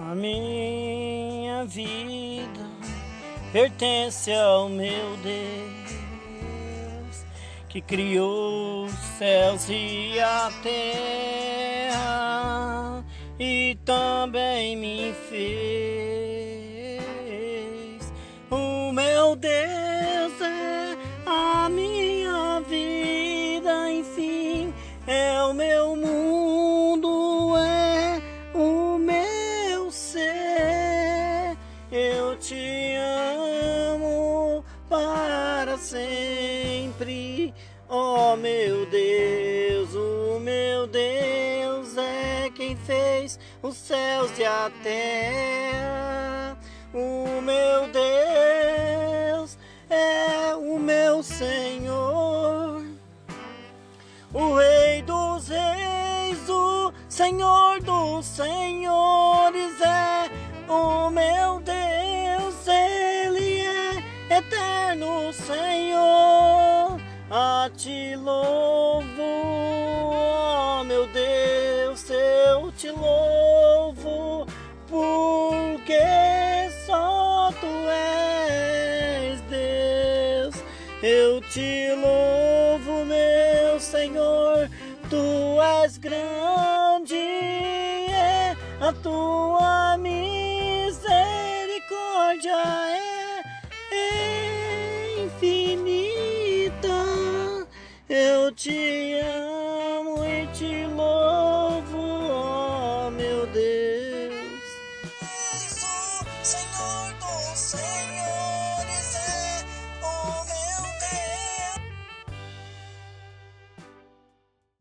A minha vida pertence ao meu Deus, que criou os céus e a terra e também me fez. O meu Deus é a minha vida, enfim, é o meu mundo, sempre, oh meu Deus, o meu Deus é quem fez os céus e a terra. O meu Deus é o meu Senhor, o Rei dos Reis, o Senhor dos Senhores é o meu Deus, Ele é eterno Senhor. Ti louvo, oh meu Deus, eu te louvo, porque só tu és Deus. Eu te louvo, meu Senhor, tu és grande, é a tua Eu te amo e te louvo, ó oh meu Deus. Senhor do Senhor.